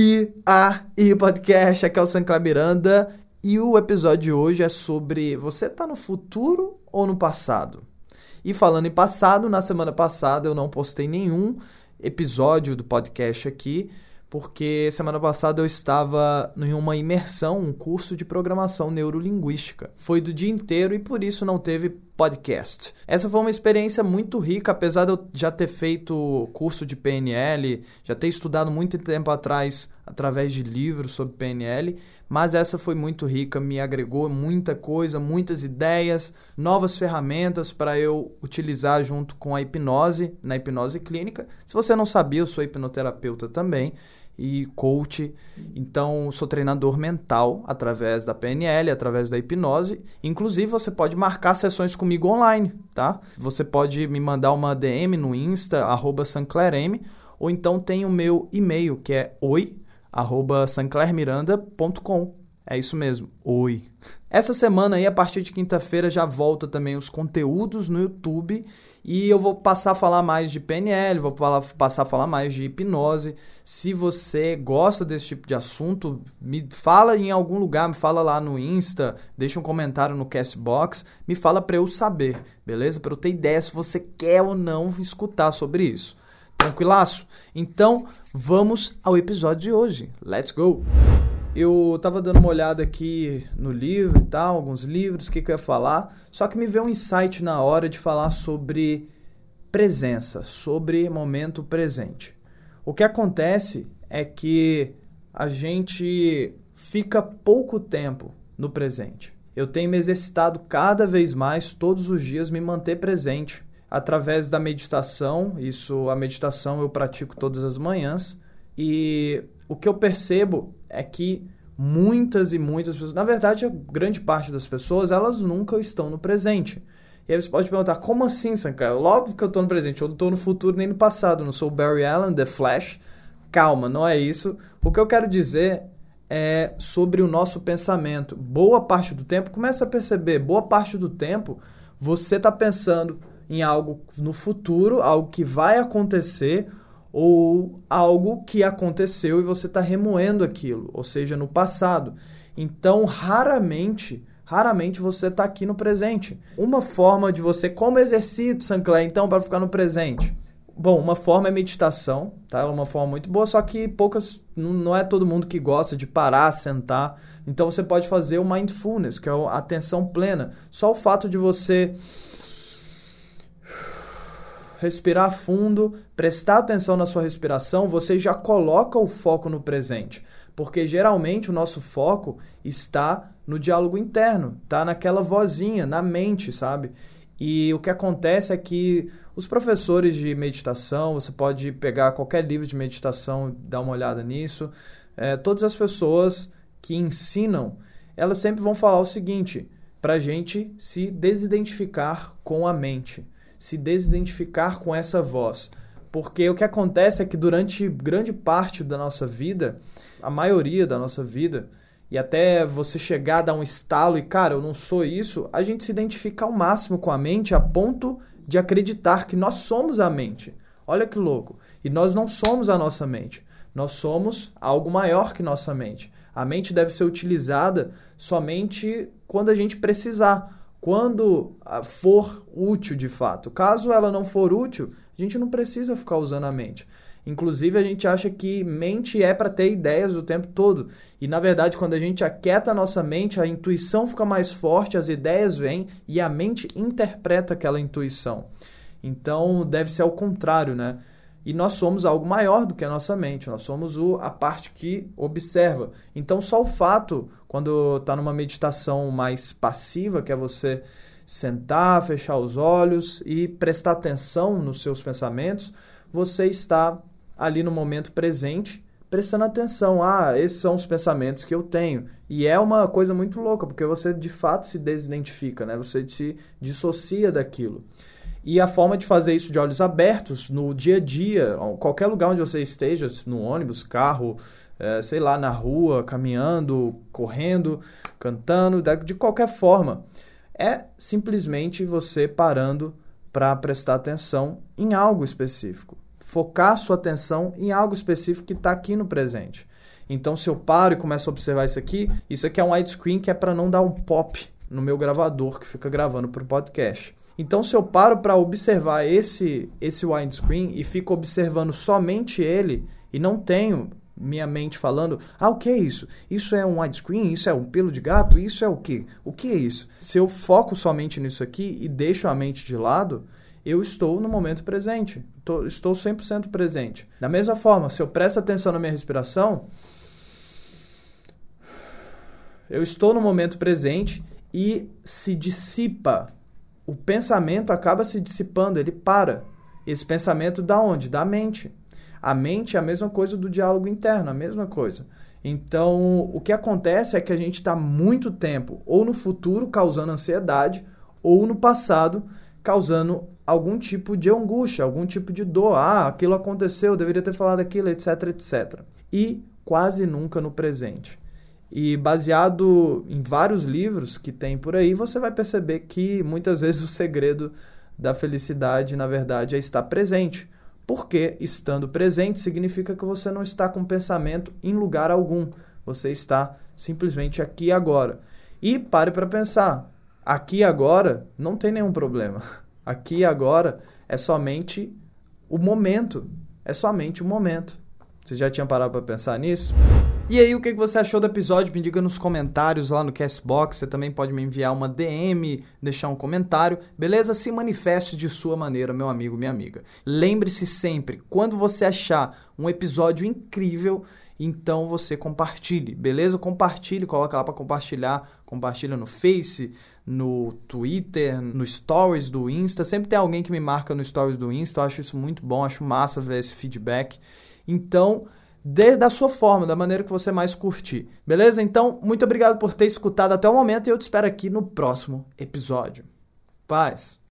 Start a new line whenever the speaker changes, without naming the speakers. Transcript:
E a e podcast, aqui é o Sancler Miranda e o episódio de hoje é sobre você tá no futuro ou no passado? E falando em passado, na semana passada eu não postei nenhum episódio do podcast aqui, porque semana passada eu estava em uma imersão, um curso de programação neurolinguística. Foi do dia inteiro e por isso não teve podcast. Essa foi uma experiência muito rica, apesar de eu já ter feito curso de PNL, já ter estudado muito tempo atrás através de livros sobre PNL, mas essa foi muito rica, me agregou muita coisa, muitas ideias, novas ferramentas para eu utilizar junto com a hipnose, na hipnose clínica. Se você não sabia, eu sou hipnoterapeuta também e coach. Então, sou treinador mental através da PNL, através da hipnose. Inclusive, você pode marcar sessões comigo online, tá? Você pode me mandar uma DM no Insta, arroba sanclerm, ou então tem o meu e-mail, que é oi, arroba sanclermiranda.com. É isso mesmo, oi. Essa semana aí, a partir de quinta-feira, já volta também os conteúdos no YouTube e eu vou passar a falar mais de PNL, vou passar a falar mais de hipnose. Se você gosta desse tipo de assunto, me fala em algum lugar, me fala lá no Insta, deixa um comentário no Castbox, me fala para eu saber, beleza? Para eu ter ideia se você quer ou não escutar sobre isso. Tranquilaço? Então, vamos ao episódio de hoje. Let's go! Eu tava dando uma olhada aqui no livro e tal, alguns livros, o que, que eu ia falar, só que me veio um insight na hora de falar sobre presença, sobre momento presente. O que acontece é que a gente fica pouco tempo no presente. Eu tenho me exercitado cada vez mais, todos os dias, me manter presente através da meditação. Isso, a meditação eu pratico todas as manhãs. E o que eu percebo é que muitas e muitas pessoas, na verdade, a grande parte das pessoas, elas nunca estão no presente. E aí você pode perguntar, como assim, Sankara? Logo que eu estou no presente, eu não estou no futuro nem no passado, não sou Barry Allen, The Flash. Calma, não é isso. O que eu quero dizer é sobre o nosso pensamento. Boa parte do tempo, começa a perceber, boa parte do tempo você está pensando em algo no futuro, algo que vai acontecer, ou algo que aconteceu e você está remoendo aquilo, ou seja, no passado. Então, raramente, raramente você está aqui no presente. Uma forma de você, como exercício, Sancler, então, para ficar no presente. Bom, uma forma é meditação, tá? Ela é uma forma muito boa, só que poucas, não é todo mundo que gosta de parar, sentar. Então você pode fazer o mindfulness, que é a atenção plena. Só o fato de você respirar fundo, prestar atenção na sua respiração, você já coloca o foco no presente. Porque geralmente o nosso foco está no diálogo interno, tá naquela vozinha, na mente, sabe? E o que acontece é que os professores de meditação, você pode pegar qualquer livro de meditação, dar uma olhada nisso, é, todas as pessoas que ensinam, elas sempre vão falar o seguinte: para a gente se desidentificar com a mente se desidentificar com essa voz. Porque o que acontece é que durante grande parte da nossa vida, a maioria da nossa vida, e até você chegar a dar um estalo e, cara, eu não sou isso, a gente se identifica ao máximo com a mente a ponto de acreditar que nós somos a mente. Olha que louco. E nós não somos a nossa mente. Nós somos algo maior que nossa mente. A mente deve ser utilizada somente quando a gente precisar quando ah, for útil de fato. Caso ela não for útil, a gente não precisa ficar usando a mente. Inclusive, a gente acha que mente é para ter ideias o tempo todo. E na verdade, quando a gente aquieta a nossa mente, a intuição fica mais forte, as ideias vêm e a mente interpreta aquela intuição. Então, deve ser ao contrário, né? E nós somos algo maior do que a nossa mente, nós somos o, a parte que observa. Então, só o fato, quando está numa meditação mais passiva, que é você sentar, fechar os olhos e prestar atenção nos seus pensamentos, você está ali no momento presente, prestando atenção. Ah, esses são os pensamentos que eu tenho. E é uma coisa muito louca, porque você de fato se desidentifica, né? Você se dissocia daquilo. E a forma de fazer isso de olhos abertos no dia a dia, qualquer lugar onde você esteja, no ônibus, carro, é, sei lá, na rua, caminhando, correndo, cantando, de qualquer forma, é simplesmente você parando para prestar atenção em algo específico. focar sua atenção em algo específico que está aqui no presente. Então, se eu paro e começo a observar isso aqui, isso aqui é um widescreen que é para não dar um pop no meu gravador que fica gravando para o podcast. Então, se eu paro para observar esse, esse widescreen e fico observando somente ele e não tenho minha mente falando, ah, o que é isso? Isso é um widescreen? Isso é um pelo de gato? Isso é o quê? O que é isso? Se eu foco somente nisso aqui e deixo a mente de lado, eu estou no momento presente. Estou 100% presente. Da mesma forma, se eu presto atenção na minha respiração, eu estou no momento presente e se dissipa. O pensamento acaba se dissipando, ele para. Esse pensamento da onde? Da mente. A mente é a mesma coisa do diálogo interno, a mesma coisa. Então, o que acontece é que a gente está muito tempo ou no futuro causando ansiedade, ou no passado causando algum tipo de angústia, algum tipo de dor. Ah, aquilo aconteceu, eu deveria ter falado aquilo, etc, etc. E quase nunca no presente. E baseado em vários livros que tem por aí, você vai perceber que muitas vezes o segredo da felicidade, na verdade, é estar presente. Porque estando presente significa que você não está com pensamento em lugar algum. Você está simplesmente aqui agora. E pare para pensar. Aqui agora não tem nenhum problema. Aqui agora é somente o momento. É somente o momento. Você já tinha parado para pensar nisso? E aí, o que você achou do episódio? Me diga nos comentários lá no Castbox. Você também pode me enviar uma DM, deixar um comentário, beleza? Se manifeste de sua maneira, meu amigo, minha amiga. Lembre-se sempre, quando você achar um episódio incrível, então você compartilhe, beleza? Compartilhe, coloca lá para compartilhar, compartilha no Face, no Twitter, no Stories do Insta. Sempre tem alguém que me marca no Stories do Insta. Eu acho isso muito bom, acho massa ver esse feedback. Então, dê da sua forma, da maneira que você mais curtir. Beleza? Então, muito obrigado por ter escutado até o momento e eu te espero aqui no próximo episódio. Paz!